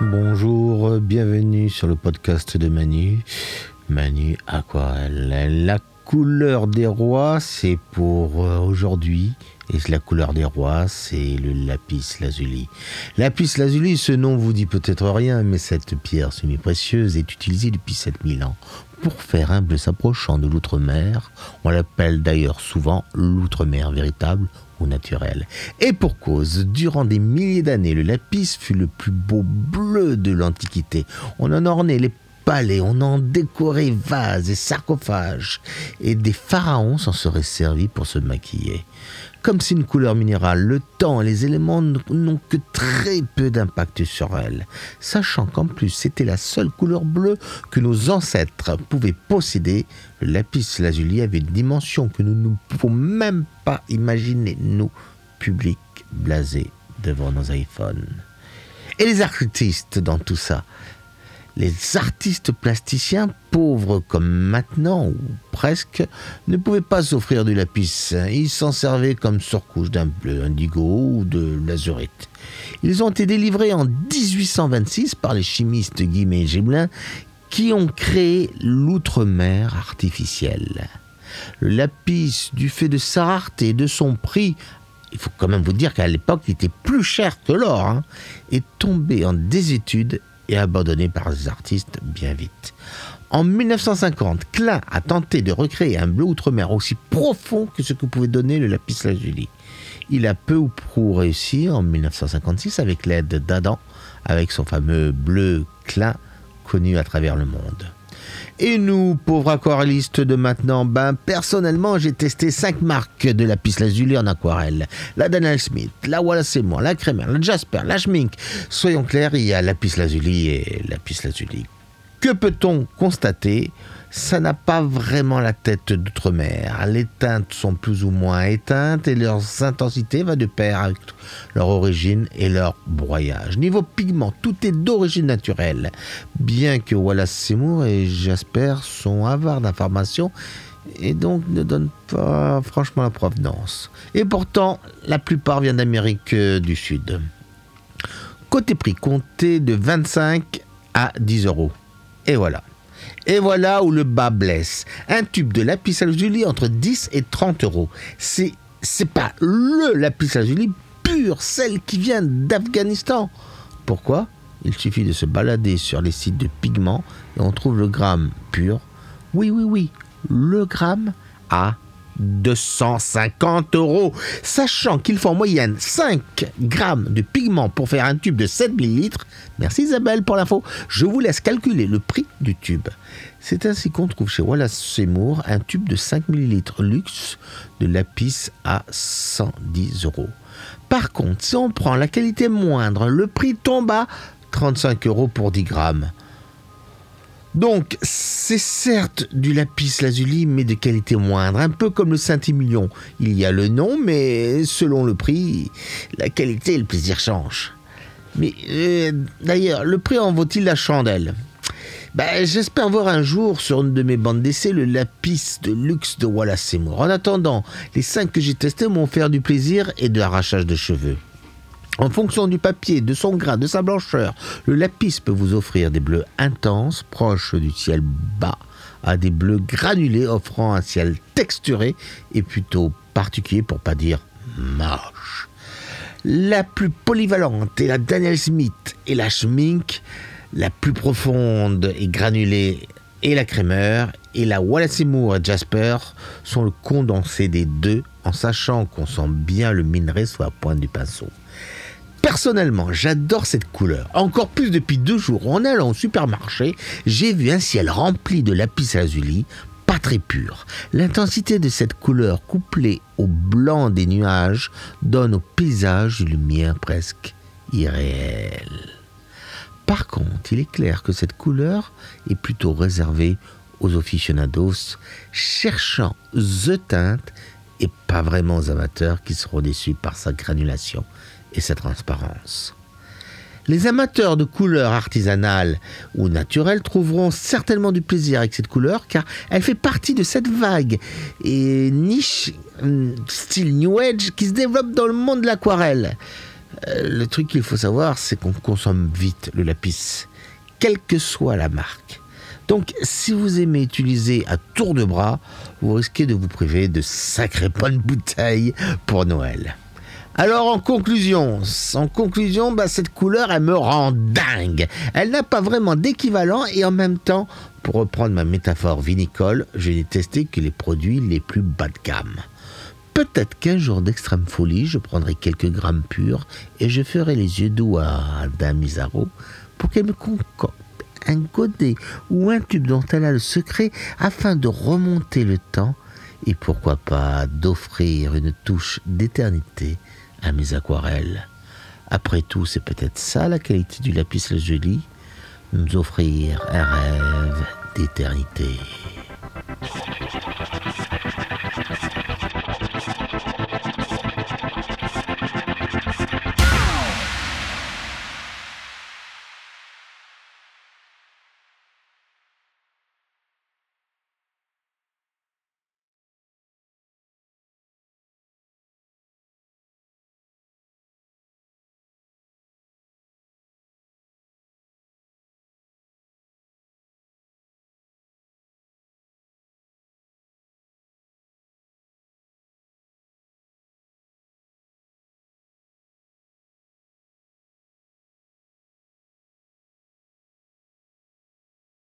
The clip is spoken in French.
Bonjour, bienvenue sur le podcast de Manu. Manu Aquarelle. La couleur des rois, c'est pour euh, aujourd'hui. Et la couleur des rois, c'est le lapis lazuli. Lapis lazuli, ce nom vous dit peut-être rien, mais cette pierre semi-précieuse est utilisée depuis 7000 ans pour faire un bleu s'approchant de l'outre-mer. On l'appelle d'ailleurs souvent l'outre-mer véritable ou naturel. Et pour cause, durant des milliers d'années, le lapis fut le plus beau bleu de l'Antiquité. On en ornait les palais, on en décorait vases et sarcophages, et des pharaons s'en seraient servis pour se maquiller. Comme c'est une couleur minérale, le temps et les éléments n'ont que très peu d'impact sur elle, sachant qu'en plus c'était la seule couleur bleue que nos ancêtres pouvaient posséder, le lapis lazuli avait une dimension que nous ne pouvons même pas imaginer, nous, public blasés devant nos iPhones. Et les artistes dans tout ça les artistes plasticiens, pauvres comme maintenant, ou presque, ne pouvaient pas s'offrir du lapis. Ils s'en servaient comme surcouche d'un bleu indigo ou de l'azurite. Ils ont été délivrés en 1826 par les chimistes Guimet et Gibelin qui ont créé l'outre-mer artificiel. Le lapis, du fait de sa rareté et de son prix, il faut quand même vous dire qu'à l'époque, il était plus cher que l'or, hein, est tombé en désétude et abandonné par les artistes bien vite. En 1950, Klein a tenté de recréer un bleu outre-mer aussi profond que ce que pouvait donner le lapis lazuli. Il a peu ou prou réussi en 1956 avec l'aide d'Adam, avec son fameux bleu Klein connu à travers le monde. Et nous, pauvres aquarellistes de maintenant, ben personnellement j'ai testé 5 marques de lapis lazuli en aquarelle. La Daniel Smith, la Wallace et moi, la Crémer, la Jasper, la Schmink. Soyons clairs, il y a lapis lazuli et lapis lazuli. Que peut-on constater? Ça n'a pas vraiment la tête d'outre-mer. Les teintes sont plus ou moins éteintes et leur intensité va de pair avec leur origine et leur broyage. Niveau pigment, tout est d'origine naturelle. Bien que Wallace Seymour et Jasper sont avares d'informations et donc ne donnent pas franchement la provenance. Et pourtant, la plupart viennent d'Amérique du Sud. Côté prix, comptez de 25 à 10 euros. Et voilà. Et voilà où le bas blesse. Un tube de lapis lazuli entre 10 et 30 euros. C'est, c'est pas le lapis lazuli pur, celle qui vient d'Afghanistan. Pourquoi? Il suffit de se balader sur les sites de pigments et on trouve le gramme pur. Oui, oui, oui, le gramme à 250 euros, sachant qu'il faut en moyenne 5 grammes de pigment pour faire un tube de 7 millilitres. Merci Isabelle pour l'info. Je vous laisse calculer le prix du tube. C'est ainsi qu'on trouve chez Wallace Seymour un tube de 5 millilitres luxe de lapis à 110 euros. Par contre, si on prend la qualité moindre, le prix tombe à 35 euros pour 10 grammes. Donc, c'est certes du lapis lazuli, mais de qualité moindre, un peu comme le Saint-Émilion. Il y a le nom, mais selon le prix, la qualité et le plaisir changent. Mais euh, d'ailleurs, le prix en vaut-il la chandelle? Ben, J'espère voir un jour sur une de mes bandes d'essai le lapis de luxe de Wallace Seymour. En attendant, les cinq que j'ai testés m'ont fait du plaisir et de l'arrachage de cheveux. En fonction du papier, de son grain, de sa blancheur, le lapis peut vous offrir des bleus intenses, proches du ciel bas, à des bleus granulés offrant un ciel texturé et plutôt particulier pour pas dire moche. La plus polyvalente est la Daniel Smith et la Schmink, la plus profonde et granulée et la crémeur, et la Wallace Moore et Jasper sont le condensé des deux en sachant qu'on sent bien le minerai sur la pointe du pinceau. Personnellement, j'adore cette couleur. Encore plus depuis deux jours, en allant au supermarché, j'ai vu un ciel rempli de lapis lazuli, pas très pur. L'intensité de cette couleur couplée au blanc des nuages donne au paysage une lumière presque irréelle. Par contre, il est clair que cette couleur est plutôt réservée aux aficionados cherchant the teinte et pas vraiment aux amateurs qui seront déçus par sa granulation et sa transparence. Les amateurs de couleurs artisanales ou naturelles trouveront certainement du plaisir avec cette couleur car elle fait partie de cette vague et niche hum, style New Age qui se développe dans le monde de l'aquarelle. Euh, le truc qu'il faut savoir, c'est qu'on consomme vite le lapis, quelle que soit la marque. Donc, si vous aimez utiliser à tour de bras, vous risquez de vous priver de sacrées bonnes bouteilles pour Noël. Alors en conclusion, en conclusion, bah, cette couleur, elle me rend dingue. Elle n'a pas vraiment d'équivalent et en même temps, pour reprendre ma métaphore vinicole, je n'ai testé que les produits les plus bas de gamme. Peut-être qu'un jour d'extrême folie, je prendrai quelques grammes purs et je ferai les yeux doux à Dame pour qu'elle me concocte un godet ou un tube dont elle a le secret afin de remonter le temps et pourquoi pas d'offrir une touche d'éternité à mes aquarelles. Après tout, c'est peut-être ça la qualité du lapis lazuli, nous offrir un rêve d'éternité.